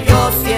yo siento.